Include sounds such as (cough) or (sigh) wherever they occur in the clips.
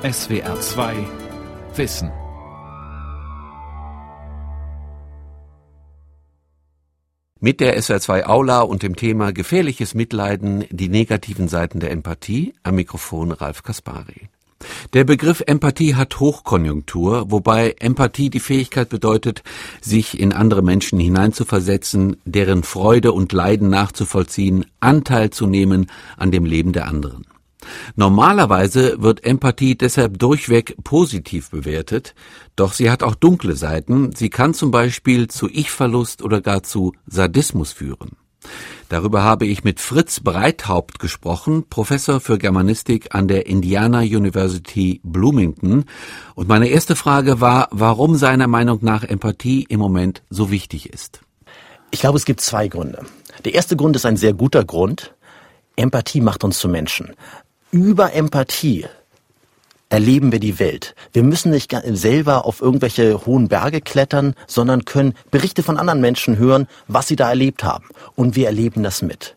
SWR 2 Wissen. Mit der SWR2 Aula und dem Thema Gefährliches Mitleiden, die negativen Seiten der Empathie, am Mikrofon Ralf Kaspari. Der Begriff Empathie hat Hochkonjunktur, wobei Empathie die Fähigkeit bedeutet, sich in andere Menschen hineinzuversetzen, deren Freude und Leiden nachzuvollziehen, Anteil zu nehmen an dem Leben der anderen. Normalerweise wird Empathie deshalb durchweg positiv bewertet, doch sie hat auch dunkle Seiten. Sie kann zum Beispiel zu Ich-Verlust oder gar zu Sadismus führen. Darüber habe ich mit Fritz Breithaupt gesprochen, Professor für Germanistik an der Indiana University Bloomington. Und meine erste Frage war, warum seiner Meinung nach Empathie im Moment so wichtig ist. Ich glaube, es gibt zwei Gründe. Der erste Grund ist ein sehr guter Grund. Empathie macht uns zu Menschen. Über Empathie erleben wir die Welt. Wir müssen nicht selber auf irgendwelche hohen Berge klettern, sondern können Berichte von anderen Menschen hören, was sie da erlebt haben. Und wir erleben das mit.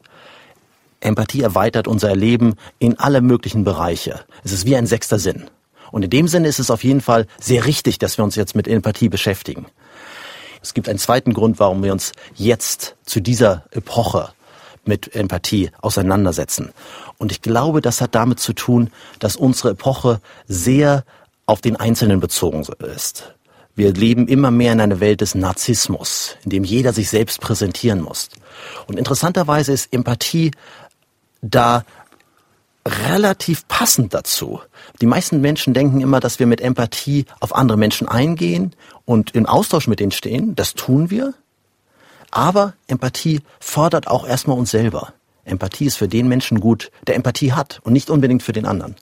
Empathie erweitert unser Erleben in alle möglichen Bereiche. Es ist wie ein sechster Sinn. Und in dem Sinne ist es auf jeden Fall sehr richtig, dass wir uns jetzt mit Empathie beschäftigen. Es gibt einen zweiten Grund, warum wir uns jetzt zu dieser Epoche mit Empathie auseinandersetzen. Und ich glaube, das hat damit zu tun, dass unsere Epoche sehr auf den Einzelnen bezogen ist. Wir leben immer mehr in einer Welt des Narzissmus, in dem jeder sich selbst präsentieren muss. Und interessanterweise ist Empathie da relativ passend dazu. Die meisten Menschen denken immer, dass wir mit Empathie auf andere Menschen eingehen und im Austausch mit denen stehen. Das tun wir. Aber Empathie fordert auch erstmal uns selber. Empathie ist für den Menschen gut, der Empathie hat und nicht unbedingt für den anderen.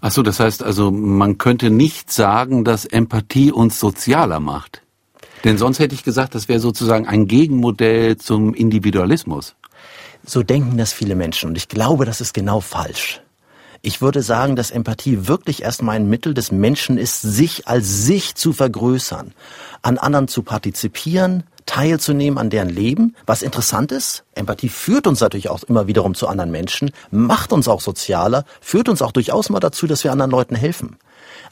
Ach so, das heißt also, man könnte nicht sagen, dass Empathie uns sozialer macht. Denn sonst hätte ich gesagt, das wäre sozusagen ein Gegenmodell zum Individualismus. So denken das viele Menschen und ich glaube, das ist genau falsch. Ich würde sagen, dass Empathie wirklich erstmal ein Mittel des Menschen ist, sich als sich zu vergrößern, an anderen zu partizipieren, teilzunehmen an deren Leben. Was interessant ist, Empathie führt uns natürlich auch immer wiederum zu anderen Menschen, macht uns auch sozialer, führt uns auch durchaus mal dazu, dass wir anderen Leuten helfen.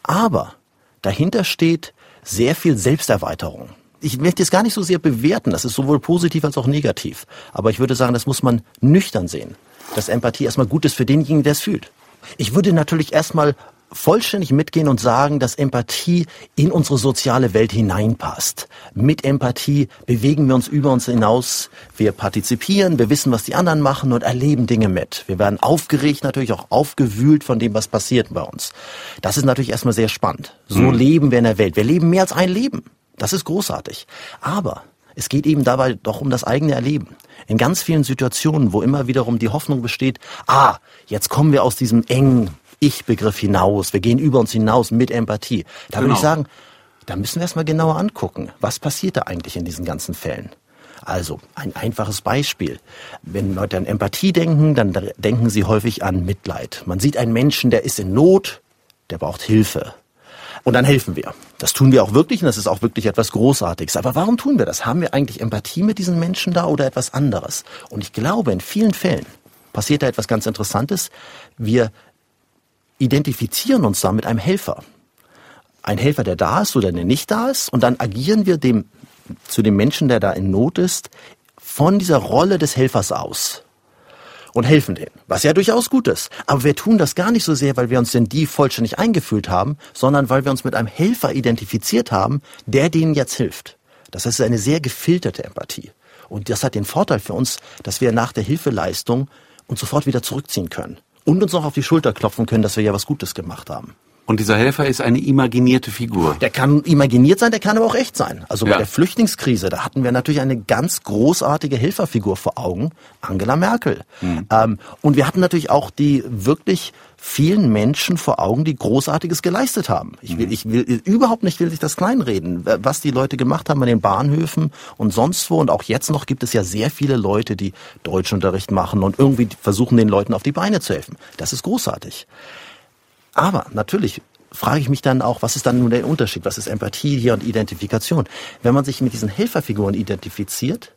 Aber dahinter steht sehr viel Selbsterweiterung. Ich möchte es gar nicht so sehr bewerten, das ist sowohl positiv als auch negativ. Aber ich würde sagen, das muss man nüchtern sehen, dass Empathie erstmal gut ist für denjenigen, der es fühlt. Ich würde natürlich erstmal vollständig mitgehen und sagen, dass Empathie in unsere soziale Welt hineinpasst. Mit Empathie bewegen wir uns über uns hinaus. Wir partizipieren, wir wissen, was die anderen machen und erleben Dinge mit. Wir werden aufgeregt, natürlich auch aufgewühlt von dem, was passiert bei uns. Das ist natürlich erstmal sehr spannend. So mhm. leben wir in der Welt. Wir leben mehr als ein Leben. Das ist großartig. Aber es geht eben dabei doch um das eigene Erleben. In ganz vielen Situationen, wo immer wiederum die Hoffnung besteht, ah, jetzt kommen wir aus diesem engen ich-Begriff hinaus. Wir gehen über uns hinaus mit Empathie. Da genau. würde ich genau. sagen, da müssen wir erstmal genauer angucken. Was passiert da eigentlich in diesen ganzen Fällen? Also ein einfaches Beispiel. Wenn Leute an Empathie denken, dann denken sie häufig an Mitleid. Man sieht einen Menschen, der ist in Not, der braucht Hilfe. Und dann helfen wir. Das tun wir auch wirklich und das ist auch wirklich etwas Großartiges. Aber warum tun wir das? Haben wir eigentlich Empathie mit diesen Menschen da oder etwas anderes? Und ich glaube, in vielen Fällen passiert da etwas ganz Interessantes. Wir identifizieren uns da mit einem Helfer. Ein Helfer, der da ist oder der nicht da ist. Und dann agieren wir dem, zu dem Menschen, der da in Not ist, von dieser Rolle des Helfers aus und helfen denen, was ja durchaus gut ist. Aber wir tun das gar nicht so sehr, weil wir uns in die vollständig eingefühlt haben, sondern weil wir uns mit einem Helfer identifiziert haben, der denen jetzt hilft. Das ist eine sehr gefilterte Empathie. Und das hat den Vorteil für uns, dass wir nach der Hilfeleistung uns sofort wieder zurückziehen können und uns noch auf die Schulter klopfen können, dass wir ja was Gutes gemacht haben. Und dieser Helfer ist eine imaginierte Figur. Der kann imaginiert sein, der kann aber auch echt sein. Also ja. bei der Flüchtlingskrise, da hatten wir natürlich eine ganz großartige Helferfigur vor Augen, Angela Merkel. Mhm. Ähm, und wir hatten natürlich auch die wirklich vielen Menschen vor Augen, die Großartiges geleistet haben. Ich will, mhm. ich will überhaupt nicht will ich das kleinreden, was die Leute gemacht haben an den Bahnhöfen und sonst wo. Und auch jetzt noch gibt es ja sehr viele Leute, die Deutschunterricht machen und irgendwie versuchen, den Leuten auf die Beine zu helfen. Das ist großartig. Aber natürlich frage ich mich dann auch, was ist dann nun der Unterschied? Was ist Empathie hier und Identifikation? Wenn man sich mit diesen Helferfiguren identifiziert,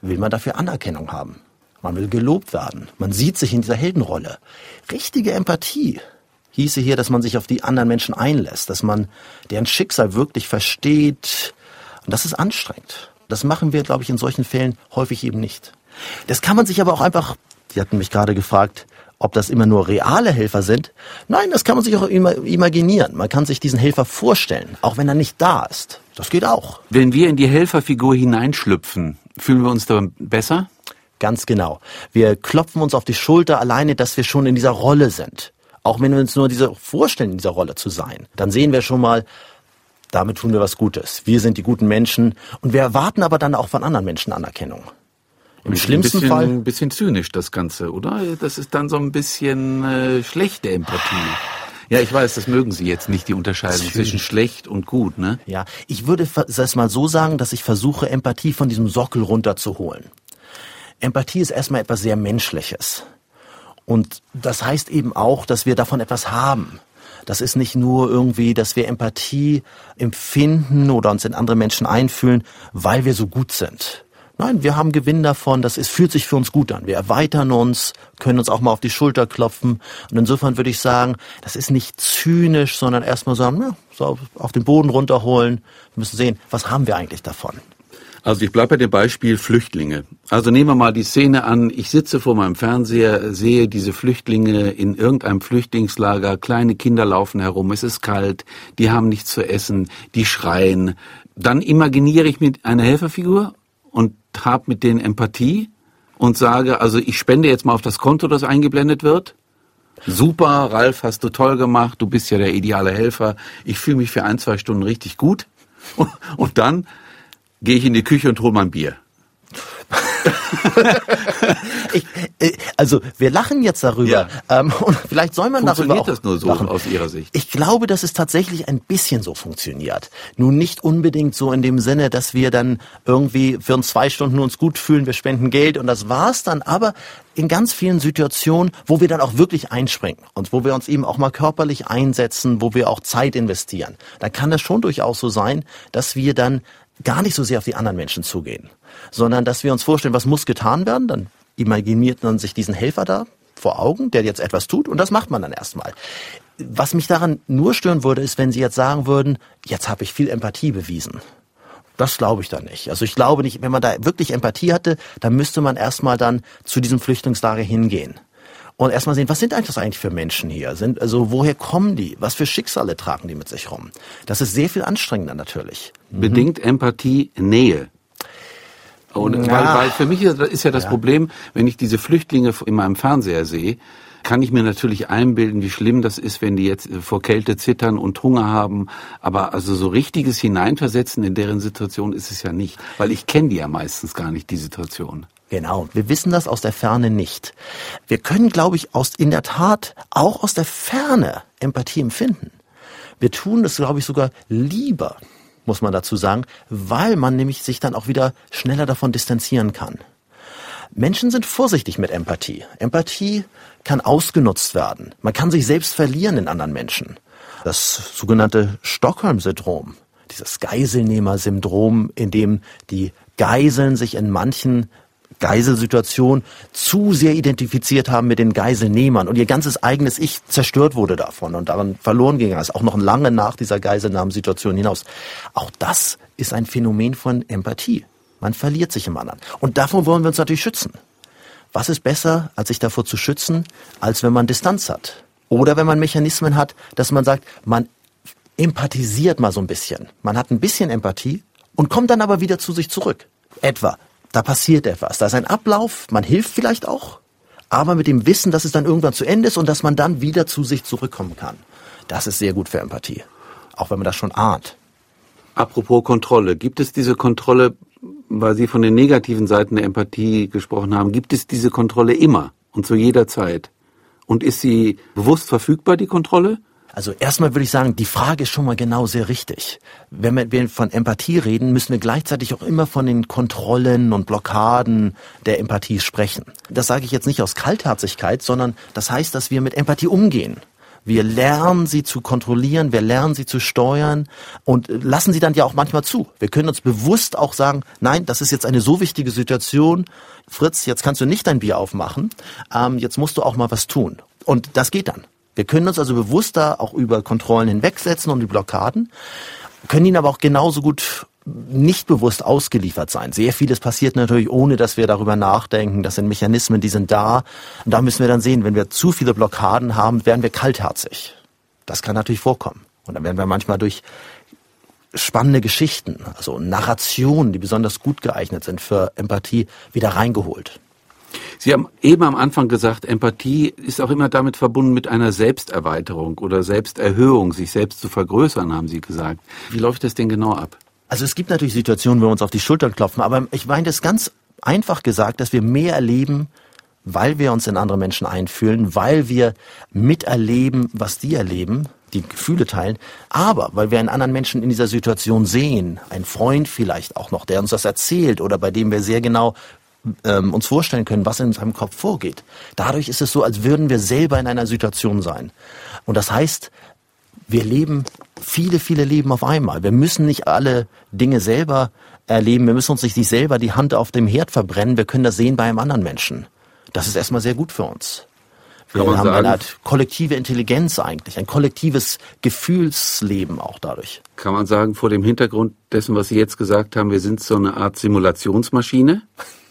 will man dafür Anerkennung haben. Man will gelobt werden. Man sieht sich in dieser Heldenrolle. Richtige Empathie hieße hier, dass man sich auf die anderen Menschen einlässt, dass man deren Schicksal wirklich versteht. Und das ist anstrengend. Das machen wir, glaube ich, in solchen Fällen häufig eben nicht. Das kann man sich aber auch einfach, Sie hatten mich gerade gefragt, ob das immer nur reale Helfer sind. Nein, das kann man sich auch immer imaginieren. Man kann sich diesen Helfer vorstellen, auch wenn er nicht da ist. Das geht auch. Wenn wir in die Helferfigur hineinschlüpfen, fühlen wir uns da besser? Ganz genau. Wir klopfen uns auf die Schulter alleine, dass wir schon in dieser Rolle sind. Auch wenn wir uns nur diese vorstellen, in dieser Rolle zu sein. Dann sehen wir schon mal, damit tun wir was Gutes. Wir sind die guten Menschen und wir erwarten aber dann auch von anderen Menschen Anerkennung. Im schlimmsten ein bisschen, Fall. Ein bisschen zynisch das Ganze, oder? Das ist dann so ein bisschen äh, schlechte Empathie. Ja, ich weiß, das mögen Sie jetzt nicht, die Unterscheidung zwischen schlecht und gut, ne? Ja, ich würde das mal so sagen, dass ich versuche, Empathie von diesem Sockel runterzuholen. Empathie ist erstmal etwas sehr Menschliches. Und das heißt eben auch, dass wir davon etwas haben. Das ist nicht nur irgendwie, dass wir Empathie empfinden oder uns in andere Menschen einfühlen, weil wir so gut sind. Nein, wir haben Gewinn davon, das ist, fühlt sich für uns gut an. Wir erweitern uns, können uns auch mal auf die Schulter klopfen. Und insofern würde ich sagen, das ist nicht zynisch, sondern erstmal sagen, ja, so auf den Boden runterholen. Wir müssen sehen, was haben wir eigentlich davon? Also ich bleibe bei dem Beispiel Flüchtlinge. Also nehmen wir mal die Szene an, ich sitze vor meinem Fernseher, sehe diese Flüchtlinge in irgendeinem Flüchtlingslager, kleine Kinder laufen herum, es ist kalt, die haben nichts zu essen, die schreien. Dann imaginiere ich mir eine Helferfigur und habe mit denen Empathie und sage, also ich spende jetzt mal auf das Konto, das eingeblendet wird. Super, Ralf, hast du toll gemacht, du bist ja der ideale Helfer. Ich fühle mich für ein, zwei Stunden richtig gut. (laughs) Und dann gehe ich in die Küche und hole mein Bier. (laughs) ich, äh, also wir lachen jetzt darüber. Ja. Ähm, und vielleicht soll man darüber auch das nur so lachen. aus Ihrer Sicht? Ich glaube, dass es tatsächlich ein bisschen so funktioniert. Nun nicht unbedingt so in dem Sinne, dass wir dann irgendwie für uns zwei Stunden uns gut fühlen, wir spenden Geld und das war's dann. Aber in ganz vielen Situationen, wo wir dann auch wirklich einspringen und wo wir uns eben auch mal körperlich einsetzen, wo wir auch Zeit investieren, da kann es schon durchaus so sein, dass wir dann gar nicht so sehr auf die anderen Menschen zugehen, sondern dass wir uns vorstellen, was muss getan werden, dann imaginiert man sich diesen Helfer da vor Augen, der jetzt etwas tut und das macht man dann erstmal. Was mich daran nur stören würde, ist, wenn Sie jetzt sagen würden, jetzt habe ich viel Empathie bewiesen. Das glaube ich dann nicht. Also ich glaube nicht, wenn man da wirklich Empathie hatte, dann müsste man erstmal dann zu diesem Flüchtlingslager hingehen und erstmal sehen, was sind eigentlich das eigentlich für Menschen hier? Sind, also woher kommen die? Was für Schicksale tragen die mit sich rum? Das ist sehr viel anstrengender natürlich. Mhm. Bedingt Empathie Nähe. Und, weil, weil für mich ist ja das ja. Problem, wenn ich diese Flüchtlinge in meinem Fernseher sehe, kann ich mir natürlich einbilden, wie schlimm das ist, wenn die jetzt vor Kälte zittern und Hunger haben. Aber also so richtiges Hineinversetzen in deren Situation ist es ja nicht, weil ich kenne die ja meistens gar nicht, die Situation. Genau, wir wissen das aus der Ferne nicht. Wir können, glaube ich, aus, in der Tat auch aus der Ferne Empathie empfinden. Wir tun das, glaube ich, sogar lieber, muss man dazu sagen, weil man nämlich sich dann auch wieder schneller davon distanzieren kann. Menschen sind vorsichtig mit Empathie. Empathie kann ausgenutzt werden. Man kann sich selbst verlieren in anderen Menschen. Das sogenannte Stockholm-Syndrom, dieses Geiselnehmer-Syndrom, in dem die Geiseln sich in manchen Geiselsituation zu sehr identifiziert haben mit den Geiselnehmern und ihr ganzes eigenes Ich zerstört wurde davon und daran verloren gegangen ist, auch noch lange nach dieser Geiselnahmensituation hinaus. Auch das ist ein Phänomen von Empathie. Man verliert sich im anderen. Und davon wollen wir uns natürlich schützen. Was ist besser, als sich davor zu schützen, als wenn man Distanz hat? Oder wenn man Mechanismen hat, dass man sagt, man empathisiert mal so ein bisschen. Man hat ein bisschen Empathie und kommt dann aber wieder zu sich zurück. Etwa, da passiert etwas. Da ist ein Ablauf, man hilft vielleicht auch, aber mit dem Wissen, dass es dann irgendwann zu Ende ist und dass man dann wieder zu sich zurückkommen kann. Das ist sehr gut für Empathie. Auch wenn man das schon ahnt. Apropos Kontrolle. Gibt es diese Kontrolle, weil Sie von den negativen Seiten der Empathie gesprochen haben, gibt es diese Kontrolle immer und zu jeder Zeit? Und ist sie bewusst verfügbar, die Kontrolle? Also erstmal würde ich sagen, die Frage ist schon mal genau sehr richtig. Wenn wir von Empathie reden, müssen wir gleichzeitig auch immer von den Kontrollen und Blockaden der Empathie sprechen. Das sage ich jetzt nicht aus Kaltherzigkeit, sondern das heißt, dass wir mit Empathie umgehen. Wir lernen sie zu kontrollieren, wir lernen sie zu steuern und lassen sie dann ja auch manchmal zu. Wir können uns bewusst auch sagen, nein, das ist jetzt eine so wichtige Situation. Fritz, jetzt kannst du nicht dein Bier aufmachen, ähm, jetzt musst du auch mal was tun. Und das geht dann. Wir können uns also bewusster auch über Kontrollen hinwegsetzen und die Blockaden, können ihnen aber auch genauso gut nicht bewusst ausgeliefert sein. Sehr vieles passiert natürlich, ohne dass wir darüber nachdenken. Das sind Mechanismen, die sind da. Und da müssen wir dann sehen, wenn wir zu viele Blockaden haben, werden wir kaltherzig. Das kann natürlich vorkommen. Und dann werden wir manchmal durch spannende Geschichten, also Narrationen, die besonders gut geeignet sind für Empathie, wieder reingeholt. Sie haben eben am Anfang gesagt, Empathie ist auch immer damit verbunden mit einer Selbsterweiterung oder Selbsterhöhung, sich selbst zu vergrößern, haben Sie gesagt. Wie läuft das denn genau ab? Also es gibt natürlich Situationen, wo wir uns auf die Schultern klopfen, aber ich meine das ganz einfach gesagt, dass wir mehr erleben, weil wir uns in andere Menschen einfühlen, weil wir miterleben, was die erleben, die Gefühle teilen, aber weil wir einen anderen Menschen in dieser Situation sehen, ein Freund vielleicht auch noch, der uns das erzählt oder bei dem wir sehr genau ähm, uns vorstellen können, was in seinem Kopf vorgeht. Dadurch ist es so, als würden wir selber in einer Situation sein. Und das heißt, wir leben viele, viele Leben auf einmal. Wir müssen nicht alle Dinge selber erleben. Wir müssen uns nicht selber die Hand auf dem Herd verbrennen. Wir können das sehen bei einem anderen Menschen. Das ist erstmal sehr gut für uns. Wir haben sagen, eine Art kollektive Intelligenz eigentlich, ein kollektives Gefühlsleben auch dadurch. Kann man sagen, vor dem Hintergrund dessen, was Sie jetzt gesagt haben, wir sind so eine Art Simulationsmaschine?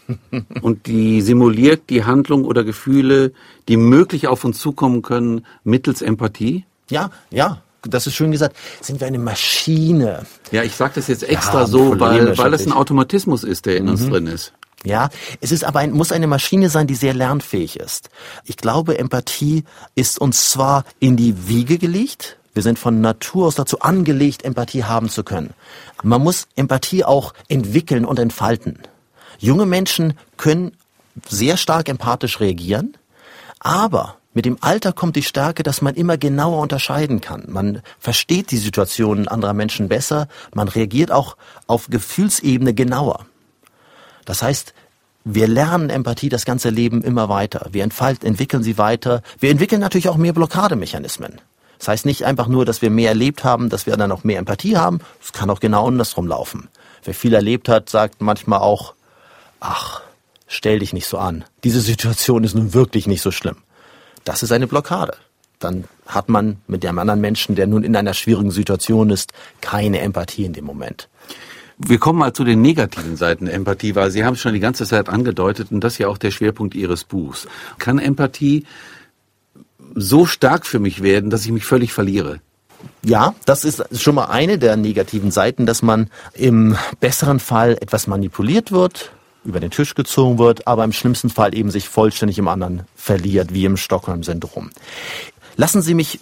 (laughs) und die simuliert die Handlung oder Gefühle, die möglich auf uns zukommen können, mittels Empathie? Ja, ja, das ist schön gesagt, sind wir eine Maschine. Ja, ich sage das jetzt extra so, weil, weil es ein Automatismus ist, der in mhm. uns drin ist. Ja, es ist aber ein, muss eine Maschine sein, die sehr lernfähig ist. Ich glaube, Empathie ist uns zwar in die Wiege gelegt, wir sind von Natur aus dazu angelegt, Empathie haben zu können. Man muss Empathie auch entwickeln und entfalten. Junge Menschen können sehr stark empathisch reagieren, aber mit dem Alter kommt die Stärke, dass man immer genauer unterscheiden kann. Man versteht die Situationen anderer Menschen besser, man reagiert auch auf Gefühlsebene genauer. Das heißt, wir lernen Empathie das ganze Leben immer weiter. Wir entfalten, entwickeln sie weiter. Wir entwickeln natürlich auch mehr Blockademechanismen. Das heißt nicht einfach nur, dass wir mehr erlebt haben, dass wir dann auch mehr Empathie haben. Es kann auch genau andersrum laufen. Wer viel erlebt hat, sagt manchmal auch, ach, stell dich nicht so an. Diese Situation ist nun wirklich nicht so schlimm. Das ist eine Blockade. Dann hat man mit dem anderen Menschen, der nun in einer schwierigen Situation ist, keine Empathie in dem Moment. Wir kommen mal zu den negativen Seiten der Empathie, weil Sie haben es schon die ganze Zeit angedeutet und das ist ja auch der Schwerpunkt Ihres Buchs. Kann Empathie so stark für mich werden, dass ich mich völlig verliere? Ja, das ist schon mal eine der negativen Seiten, dass man im besseren Fall etwas manipuliert wird, über den Tisch gezogen wird, aber im schlimmsten Fall eben sich vollständig im anderen verliert, wie im Stockholm-Syndrom. Lassen Sie mich,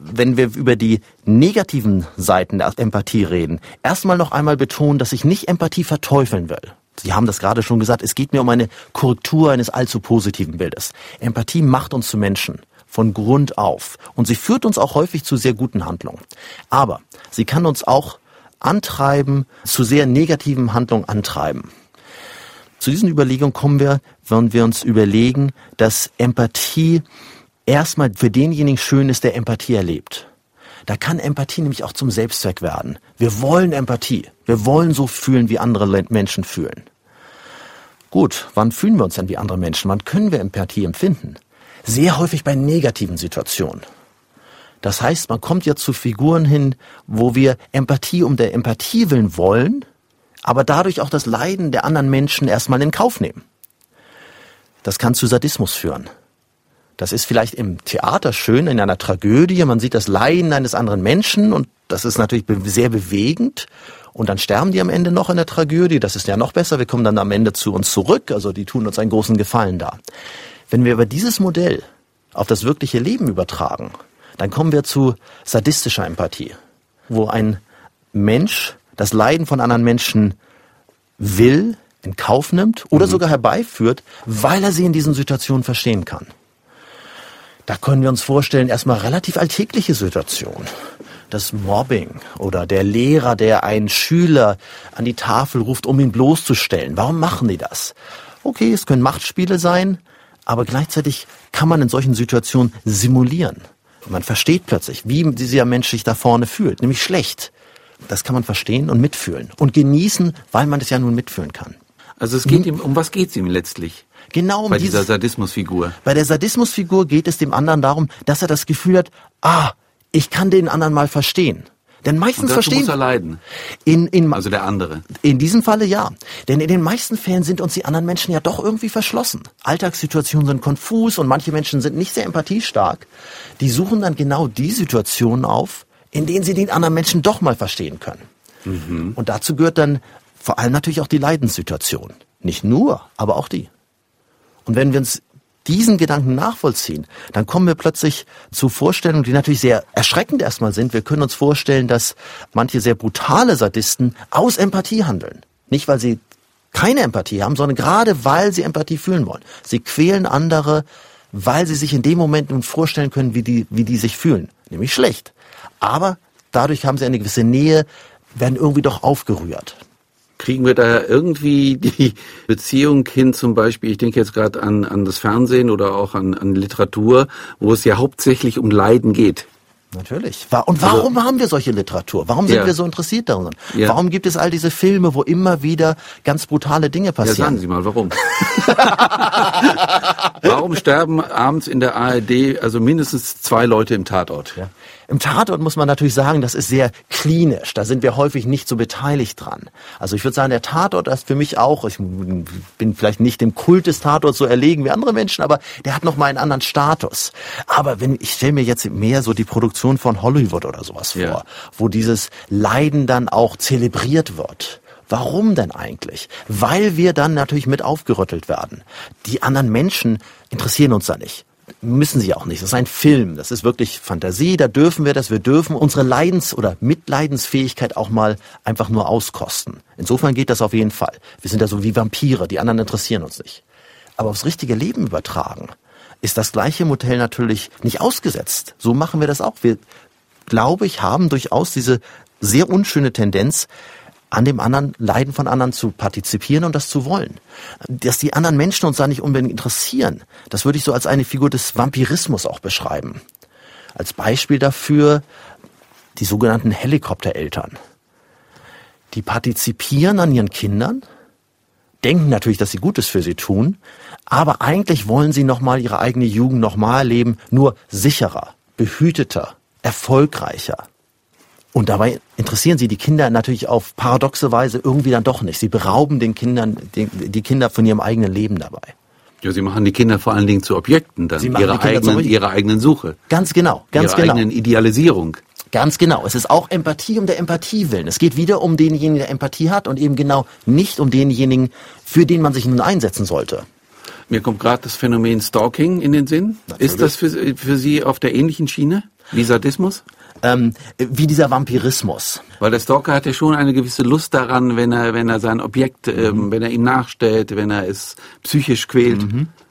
wenn wir über die negativen Seiten der Empathie reden, erstmal noch einmal betonen, dass ich nicht Empathie verteufeln will. Sie haben das gerade schon gesagt, es geht mir um eine Korrektur eines allzu positiven Bildes. Empathie macht uns zu Menschen von Grund auf und sie führt uns auch häufig zu sehr guten Handlungen. Aber sie kann uns auch antreiben, zu sehr negativen Handlungen antreiben. Zu diesen Überlegungen kommen wir, wenn wir uns überlegen, dass Empathie erstmal für denjenigen schön ist, der Empathie erlebt. Da kann Empathie nämlich auch zum Selbstzweck werden. Wir wollen Empathie. Wir wollen so fühlen, wie andere Menschen fühlen. Gut, wann fühlen wir uns denn wie andere Menschen? Wann können wir Empathie empfinden? Sehr häufig bei negativen Situationen. Das heißt, man kommt ja zu Figuren hin, wo wir Empathie um der Empathie willen wollen, aber dadurch auch das Leiden der anderen Menschen erstmal in Kauf nehmen. Das kann zu Sadismus führen. Das ist vielleicht im Theater schön, in einer Tragödie. Man sieht das Leiden eines anderen Menschen und das ist natürlich sehr bewegend. Und dann sterben die am Ende noch in der Tragödie. Das ist ja noch besser. Wir kommen dann am Ende zu uns zurück. Also die tun uns einen großen Gefallen da. Wenn wir aber dieses Modell auf das wirkliche Leben übertragen, dann kommen wir zu sadistischer Empathie, wo ein Mensch das Leiden von anderen Menschen will, in Kauf nimmt oder mhm. sogar herbeiführt, weil er sie in diesen Situationen verstehen kann. Da können wir uns vorstellen, erstmal relativ alltägliche Situationen. Das Mobbing oder der Lehrer, der einen Schüler an die Tafel ruft, um ihn bloßzustellen. Warum machen die das? Okay, es können Machtspiele sein, aber gleichzeitig kann man in solchen Situationen simulieren. Man versteht plötzlich, wie dieser Mensch sich da vorne fühlt, nämlich schlecht. Das kann man verstehen und mitfühlen und genießen, weil man das ja nun mitfühlen kann. Also es geht ihm, um was geht es ihm letztlich? Genau um Bei dieses, dieser Sadismusfigur. Bei der Sadismusfigur geht es dem anderen darum, dass er das Gefühl hat, ah, ich kann den anderen mal verstehen. Denn meistens Und verstehen muss er leiden. in, in, Also der andere. in diesem Falle ja. Denn in den meisten Fällen sind uns die anderen Menschen ja doch irgendwie verschlossen. Alltagssituationen sind konfus und manche Menschen sind nicht sehr empathiestark. Die suchen dann genau die Situationen auf, in denen sie den anderen Menschen doch mal verstehen können. Und dazu gehört dann vor allem natürlich auch die Leidenssituation. Nicht nur, aber auch die. Und wenn wir uns diesen Gedanken nachvollziehen, dann kommen wir plötzlich zu Vorstellungen, die natürlich sehr erschreckend erstmal sind. Wir können uns vorstellen, dass manche sehr brutale Sadisten aus Empathie handeln. Nicht, weil sie keine Empathie haben, sondern gerade weil sie Empathie fühlen wollen. Sie quälen andere, weil sie sich in dem Moment nun vorstellen können, wie die, wie die sich fühlen. Nämlich schlecht. Aber dadurch haben sie eine gewisse Nähe, werden irgendwie doch aufgerührt. Kriegen wir da irgendwie die Beziehung hin, zum Beispiel, ich denke jetzt gerade an, an das Fernsehen oder auch an, an Literatur, wo es ja hauptsächlich um Leiden geht. Natürlich. Und warum haben wir solche Literatur? Warum sind Ja. wir so interessiert daran? Ja. Warum gibt es all diese Filme, wo immer wieder ganz brutale Dinge Ja, passieren? sagen Sie mal, warum? (laughs) warum sterben abends in der ARD also mindestens zwei Leute im Tatort? Ja. Im Tatort muss man natürlich sagen, das ist sehr klinisch. Da sind wir häufig nicht so beteiligt dran. Also ich würde sagen, der Tatort ist für mich auch, ich bin vielleicht nicht dem Kult des Tatorts so erlegen wie andere Menschen, aber der hat noch mal einen anderen Status. Aber wenn ich stelle mir jetzt mehr so die Produktion von Hollywood oder sowas vor, Ja. wo dieses Leiden dann auch zelebriert wird. Warum denn eigentlich? Weil wir dann natürlich mit aufgerüttelt werden. Die anderen Menschen interessieren uns da nicht. Müssen sie auch nicht. Das ist ein Film. Das ist wirklich Fantasie. Da dürfen wir das. Wir dürfen unsere Leidens- oder Mitleidensfähigkeit auch mal einfach nur auskosten. Insofern geht das auf jeden Fall. Wir sind da so wie Vampire. Die anderen interessieren uns nicht. Aber aufs richtige Leben übertragen ist das gleiche Modell natürlich nicht ausgesetzt. So machen wir das auch. Wir, glaube ich, haben durchaus diese sehr unschöne Tendenz, an dem anderen Leiden von anderen zu partizipieren und das zu wollen. Dass die anderen Menschen uns da nicht unbedingt interessieren, das würde ich so als eine Figur des Vampirismus auch beschreiben. Als Beispiel dafür die sogenannten Helikoptereltern. Die partizipieren an ihren Kindern, denken natürlich, dass sie Gutes für sie tun, aber eigentlich wollen sie nochmal ihre eigene Jugend nochmal leben, nur sicherer, behüteter, erfolgreicher. Und dabei interessieren sie die Kinder natürlich auf paradoxe Weise irgendwie dann doch nicht. Sie berauben den Kindern, die, die Kinder von ihrem eigenen Leben dabei. Ja, Sie machen die Kinder vor allen Dingen zu Objekten dann, Sie machen ihrer die Kinder zu eigenen, ihrer eigenen Suche, Ganz genau, ganz ihrer genau. eigenen Idealisierung. Ganz genau. Es ist auch Empathie um der Empathie willen. Es geht wieder um denjenigen, der Empathie hat und eben genau nicht um denjenigen, für den man sich nun einsetzen sollte. Mir kommt gerade das Phänomen Stalking in den Sinn. Natürlich. Ist das für, für Sie auf der ähnlichen Schiene wie Sadismus? Ähm, wie dieser Vampirismus. Weil der Stalker hat ja schon eine gewisse Lust daran, wenn er, wenn er sein Objekt, Mhm. ähm, wenn er ihm nachstellt, wenn er es psychisch quält.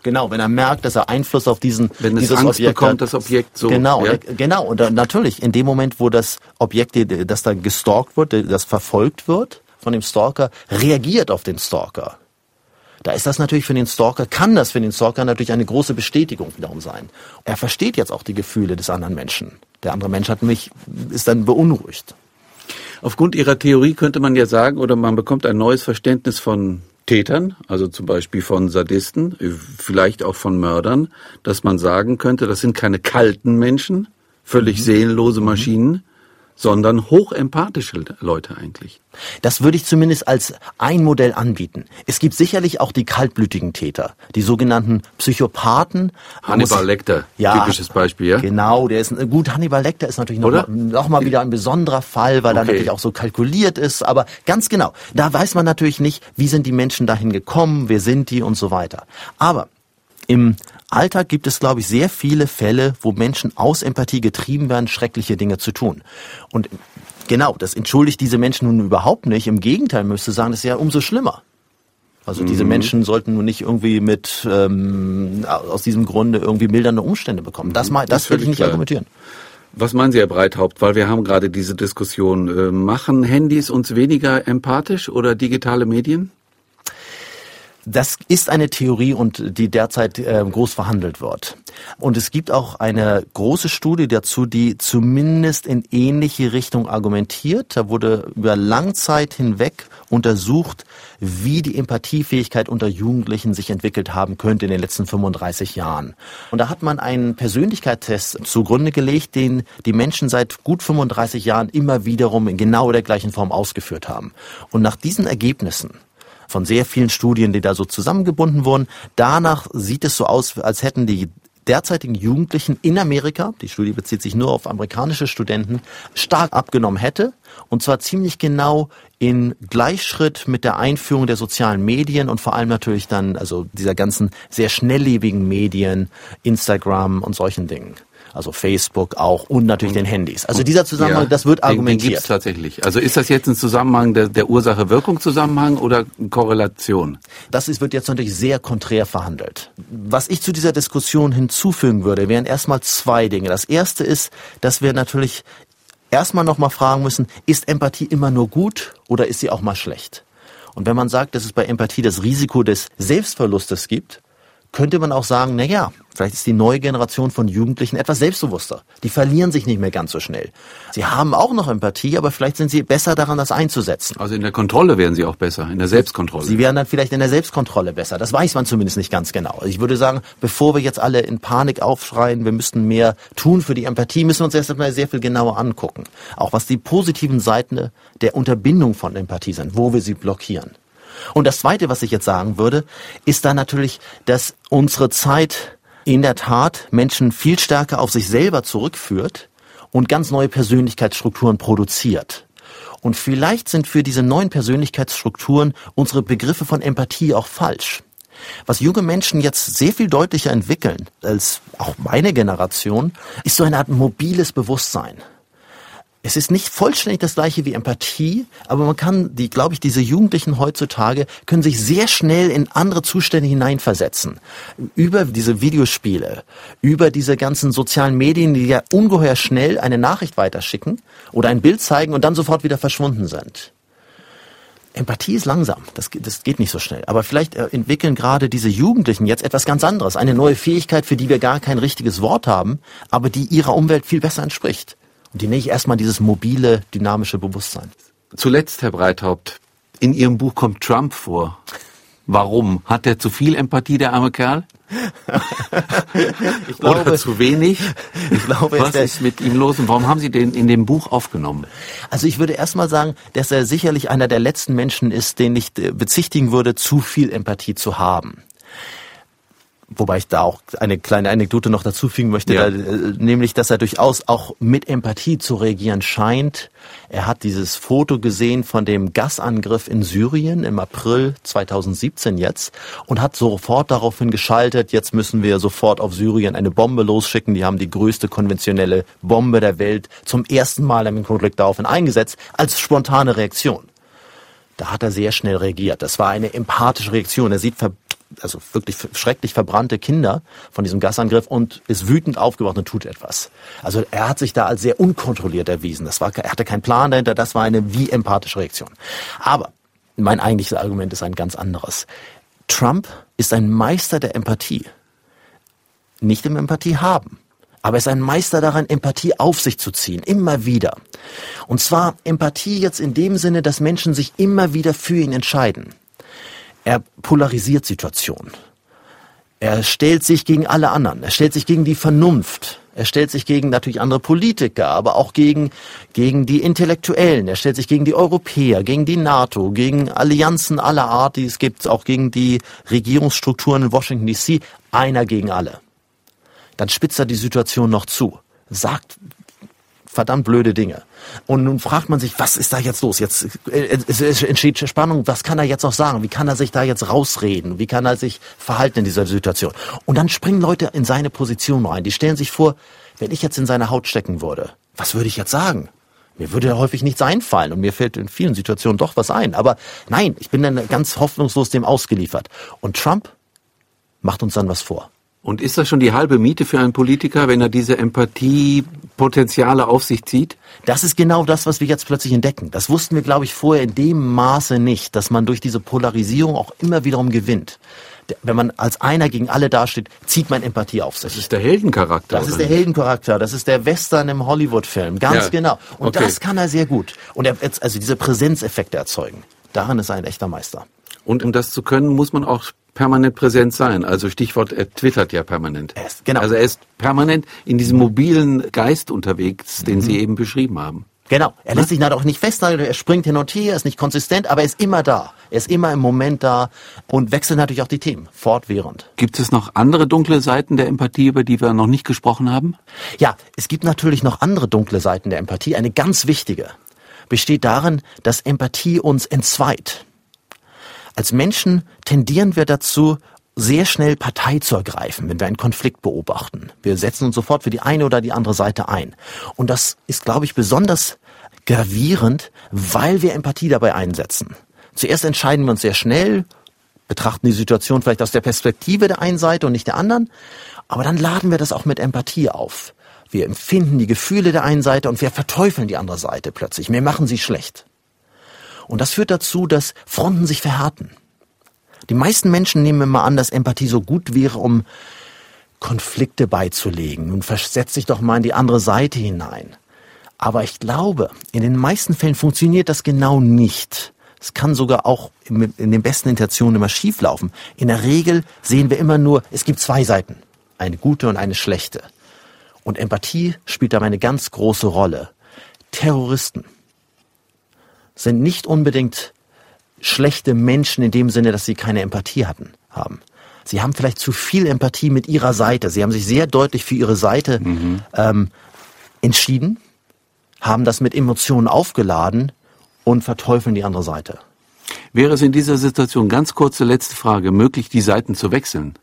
Genau, wenn er merkt, dass er Einfluss auf diesen Wenn es dieses Angst Objekt bekommt, hat. das Objekt so. Genau, ja? er- genau. Und dann natürlich, in dem Moment, wo das Objekt, das da gestalkt wird, das verfolgt wird von dem Stalker, reagiert auf den Stalker. Da ist das natürlich für den Stalker, kann das für den Stalker natürlich eine große Bestätigung wiederum sein. Er versteht jetzt auch die Gefühle des anderen Menschen. Der andere Mensch hat mich, ist dann beunruhigt. Aufgrund Ihrer Theorie könnte man ja sagen, oder man bekommt ein neues Verständnis von Tätern, also zum Beispiel von Sadisten, vielleicht auch von Mördern, dass man sagen könnte, das sind keine kalten Menschen, völlig seelenlose Maschinen, sondern hochempathische Leute eigentlich. Das würde ich zumindest als ein Modell anbieten. Es gibt sicherlich auch die kaltblütigen Täter, die sogenannten Psychopathen. Hannibal muss- Lecter, Ja, typisches Beispiel, ja? Genau, der ist ein, gut. Hannibal Lecter ist natürlich noch Oder? mal, noch mal wieder ein besonderer Fall, weil er Okay. natürlich auch so kalkuliert ist. Aber ganz genau, da weiß man natürlich nicht, wie sind die Menschen dahin gekommen, wer sind die und so weiter. Aber im Alltag gibt es, glaube ich, sehr viele Fälle, wo Menschen aus Empathie getrieben werden, schreckliche Dinge zu tun. Und genau, das entschuldigt diese Menschen nun überhaupt nicht. Im Gegenteil, müsste sagen, das ist ja umso schlimmer. Also diese Mhm. Menschen sollten nun nicht irgendwie mit ähm, aus diesem Grunde irgendwie mildernde Umstände bekommen. Das, Mhm. Das das will ich nicht klar. argumentieren. Was meinen Sie, Herr Breithaupt? Weil wir haben gerade diese Diskussion. Äh, machen Handys uns weniger empathisch oder digitale Medien? Das ist eine Theorie und die derzeit äh, groß verhandelt wird. Und es gibt auch eine große Studie dazu, die zumindest in ähnliche Richtung argumentiert. Da wurde über Langzeit hinweg untersucht, wie die Empathiefähigkeit unter Jugendlichen sich entwickelt haben könnte in den letzten 35 Jahren. Und da hat man einen Persönlichkeitstest zugrunde gelegt, den die Menschen seit gut 35 Jahren immer wiederum in genau der gleichen Form ausgeführt haben. Und nach diesen Ergebnissen von sehr vielen Studien, die da so zusammengebunden wurden. Danach sieht es so aus, als hätten die derzeitigen Jugendlichen in Amerika, die Studie bezieht sich nur auf amerikanische Studenten, stark abgenommen hätte. Und zwar ziemlich genau in Gleichschritt mit der Einführung der sozialen Medien und vor allem natürlich dann, also dieser ganzen sehr schnelllebigen Medien, Instagram und solchen Dingen also Facebook auch und natürlich den Handys. Also dieser Zusammenhang, ja, das wird argumentiert. Den, den gibt's tatsächlich. Also ist das jetzt ein Zusammenhang der, der Ursache-Wirkung-Zusammenhang oder Korrelation? Das ist, wird jetzt natürlich sehr konträr verhandelt. Was ich zu dieser Diskussion hinzufügen würde, wären erstmal zwei Dinge. Das erste ist, dass wir natürlich erstmal nochmal fragen müssen, ist Empathie immer nur gut oder ist sie auch mal schlecht? Und wenn man sagt, dass es bei Empathie das Risiko des Selbstverlustes gibt, könnte man auch sagen, na ja, vielleicht ist die neue Generation von Jugendlichen etwas selbstbewusster. Die verlieren sich nicht mehr ganz so schnell. Sie haben auch noch Empathie, aber vielleicht sind sie besser daran, das einzusetzen. Also in der Kontrolle wären sie auch besser, in der Selbstkontrolle. Sie wären dann vielleicht in der Selbstkontrolle besser. Das weiß man zumindest nicht ganz genau. Ich würde sagen, bevor wir jetzt alle in Panik aufschreien, wir müssten mehr tun für die Empathie, müssen wir uns erst einmal sehr viel genauer angucken. Auch was die positiven Seiten der Unterbindung von Empathie sind, wo wir sie blockieren. Und das Zweite, was ich jetzt sagen würde, ist dann natürlich, dass unsere Zeit in der Tat Menschen viel stärker auf sich selber zurückführt und ganz neue Persönlichkeitsstrukturen produziert. Und vielleicht sind für diese neuen Persönlichkeitsstrukturen unsere Begriffe von Empathie auch falsch. Was junge Menschen jetzt sehr viel deutlicher entwickeln als auch meine Generation, ist so eine Art mobiles Bewusstsein. Es ist nicht vollständig das gleiche wie Empathie, aber man kann, die, glaube ich, diese Jugendlichen heutzutage können sich sehr schnell in andere Zustände hineinversetzen. Über diese Videospiele, über diese ganzen sozialen Medien, die ja ungeheuer schnell eine Nachricht weiterschicken oder ein Bild zeigen und dann sofort wieder verschwunden sind. Empathie ist langsam, das, das geht nicht so schnell. Aber vielleicht äh, entwickeln gerade diese Jugendlichen jetzt etwas ganz anderes, eine neue Fähigkeit, für die wir gar kein richtiges Wort haben, aber die ihrer Umwelt viel besser entspricht. Die nenne ich erstmal dieses mobile, dynamische Bewusstsein. Zuletzt, Herr Breithaupt, in Ihrem Buch kommt Trump vor. Warum? Hat er zu viel Empathie, der arme Kerl? (laughs) ich glaube, Oder zu wenig? Ich glaube, Was ist mit ihm los und warum haben Sie den in dem Buch aufgenommen? Also ich würde erstmal sagen, dass er sicherlich einer der letzten Menschen ist, den ich äh, bezichtigen würde, zu viel Empathie zu haben. Wobei ich da auch eine kleine Anekdote noch dazu fügen möchte, ja. da, äh, nämlich, dass er durchaus auch mit Empathie zu reagieren scheint. Er hat dieses Foto gesehen von dem Gasangriff in Syrien im April 2017 jetzt und hat sofort daraufhin geschaltet, jetzt müssen wir sofort auf Syrien eine Bombe losschicken. Die haben die größte konventionelle Bombe der Welt zum ersten Mal im Konflikt daraufhin eingesetzt, als spontane Reaktion. Da hat er sehr schnell reagiert. Das war eine empathische Reaktion. Er sieht also wirklich schrecklich verbrannte Kinder von diesem Gasangriff und ist wütend aufgewacht und tut etwas. Also er hat sich da als sehr unkontrolliert erwiesen. Das war, er hatte keinen Plan dahinter, das war eine wie empathische Reaktion. Aber mein eigentliches Argument ist ein ganz anderes. Trump ist ein Meister der Empathie. Nicht im Empathie haben. Aber er ist ein Meister daran, Empathie auf sich zu ziehen, immer wieder. Und zwar Empathie jetzt in dem Sinne, dass Menschen sich immer wieder für ihn entscheiden. Er polarisiert Situationen. Er stellt sich gegen alle anderen. Er stellt sich gegen die Vernunft. Er stellt sich gegen natürlich andere Politiker, aber auch gegen, gegen die Intellektuellen. Er stellt sich gegen die Europäer, gegen die NATO, gegen Allianzen aller Art, die es gibt, auch gegen die Regierungsstrukturen in Washington DC. Einer gegen alle. Dann spitzt er die Situation noch zu. Sagt verdammt blöde Dinge. Und nun fragt man sich, was ist da jetzt los? Jetzt äh, es entsteht Spannung. Was kann er jetzt noch sagen? Wie kann er sich da jetzt rausreden? Wie kann er sich verhalten in dieser Situation? Und dann springen Leute in seine Position rein. Die stellen sich vor, wenn ich jetzt in seine Haut stecken würde, was würde ich jetzt sagen? Mir würde ja häufig nichts einfallen und mir fällt in vielen Situationen doch was ein. Aber nein, ich bin dann ganz hoffnungslos dem ausgeliefert. Und Trump macht uns dann was vor. Und ist das schon die halbe Miete für einen Politiker, wenn er diese Empathiepotenziale auf sich zieht? Das ist genau das, was wir jetzt plötzlich entdecken. Das wussten wir, glaube ich, vorher in dem Maße nicht, dass man durch diese Polarisierung auch immer wiederum gewinnt. Wenn man als einer gegen alle dasteht, zieht man Empathie auf sich. Das ist der Heldencharakter. Das ist der Heldencharakter. Das ist der Western im Hollywood-Film. Ganz ja. genau. Und okay. das kann er sehr gut. Und er, also diese Präsenzeffekte erzeugen. Darin ist er ein echter Meister. Und um das zu können, muss man auch permanent präsent sein. Also Stichwort, er twittert ja permanent. Er ist, genau. Also er ist permanent in diesem mobilen Geist unterwegs, den mhm. Sie eben beschrieben haben. Genau. Er lässt sich auch nicht festhalten, er springt hin und her, ist nicht konsistent, aber er ist immer da. Er ist immer im Moment da und wechselt natürlich auch die Themen, fortwährend. Gibt es noch andere dunkle Seiten der Empathie, über die wir noch nicht gesprochen haben? Ja, es gibt natürlich noch andere dunkle Seiten der Empathie. Eine ganz wichtige besteht darin, dass Empathie uns entzweit. Als Menschen tendieren wir dazu, sehr schnell Partei zu ergreifen, wenn wir einen Konflikt beobachten. Wir setzen uns sofort für die eine oder die andere Seite ein. Und das ist, glaube ich, besonders gravierend, weil wir Empathie dabei einsetzen. Zuerst entscheiden wir uns sehr schnell, betrachten die Situation vielleicht aus der Perspektive der einen Seite und nicht der anderen, aber dann laden wir das auch mit Empathie auf. Wir empfinden die Gefühle der einen Seite und wir verteufeln die andere Seite plötzlich. Wir machen sie schlecht. Und das führt dazu, dass Fronten sich verhärten. Die meisten Menschen nehmen immer an, dass Empathie so gut wäre, um Konflikte beizulegen. Nun versetz dich doch mal in die andere Seite hinein. Aber ich glaube, in den meisten Fällen funktioniert das genau nicht. Es kann sogar auch in den besten Intentionen immer schieflaufen. In der Regel sehen wir immer nur, es gibt zwei Seiten. Eine gute und eine schlechte. Und Empathie spielt dabei eine ganz große Rolle. Terroristen sind nicht unbedingt schlechte Menschen in dem Sinne, dass sie keine Empathie hatten, haben. Sie haben vielleicht zu viel Empathie mit ihrer Seite. Sie haben sich sehr deutlich für ihre Seite mhm. ähm, entschieden, haben das mit Emotionen aufgeladen und verteufeln die andere Seite. Wäre es in dieser Situation, ganz kurze letzte Frage, möglich, die Seiten zu wechseln?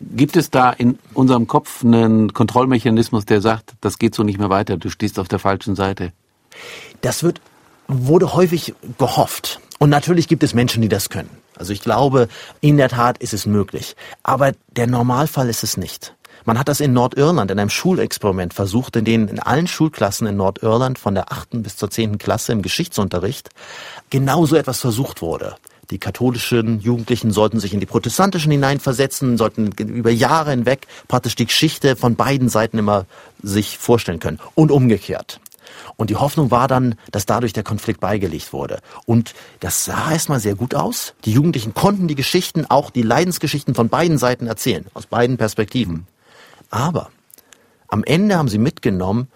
Gibt es da in unserem Kopf einen Kontrollmechanismus, der sagt, das geht so nicht mehr weiter, du stehst auf der falschen Seite? Das wird wurde häufig gehofft. Und natürlich gibt es Menschen, die das können. Also ich glaube, in der Tat ist es möglich. Aber der Normalfall ist es nicht. Man hat das in Nordirland in einem Schulexperiment versucht, in denen in allen Schulklassen in Nordirland von der achten bis zur zehnten Klasse im Geschichtsunterricht genauso etwas versucht wurde. Die katholischen Jugendlichen sollten sich in die protestantischen hineinversetzen, sollten über Jahre hinweg praktisch die Geschichte von beiden Seiten immer sich vorstellen können und umgekehrt. Und die Hoffnung war dann, dass dadurch der Konflikt beigelegt wurde. Und das sah erstmal sehr gut aus. Die Jugendlichen konnten die Geschichten, auch die Leidensgeschichten von beiden Seiten erzählen, aus beiden Perspektiven. Aber am Ende haben sie mitgenommen,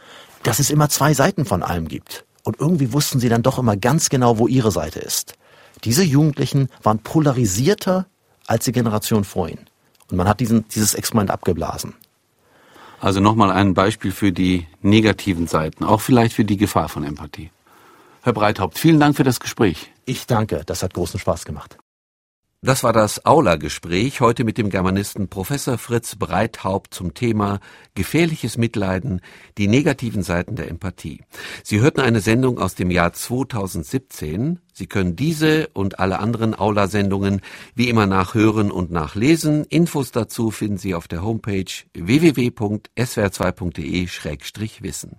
dass es immer zwei Seiten von allem gibt. Und irgendwie wussten sie dann doch immer ganz genau, wo ihre Seite ist. Diese Jugendlichen waren polarisierter als die Generation vor ihnen. Und man hat diesen, dieses Experiment abgeblasen. Also nochmal ein Beispiel für die negativen Seiten, auch vielleicht für die Gefahr von Empathie. Herr Breithaupt, vielen Dank für das Gespräch. Ich danke, das hat großen Spaß gemacht. Das war das Aula-Gespräch heute mit dem Germanisten Professor Fritz Breithaupt zum Thema Gefährliches Mitleiden, die negativen Seiten der Empathie. Sie hörten eine Sendung aus dem Jahr 2017. Sie können diese und alle anderen Aula-Sendungen wie immer nachhören und nachlesen. Infos dazu finden Sie auf der Homepage www.swr2.de-wissen.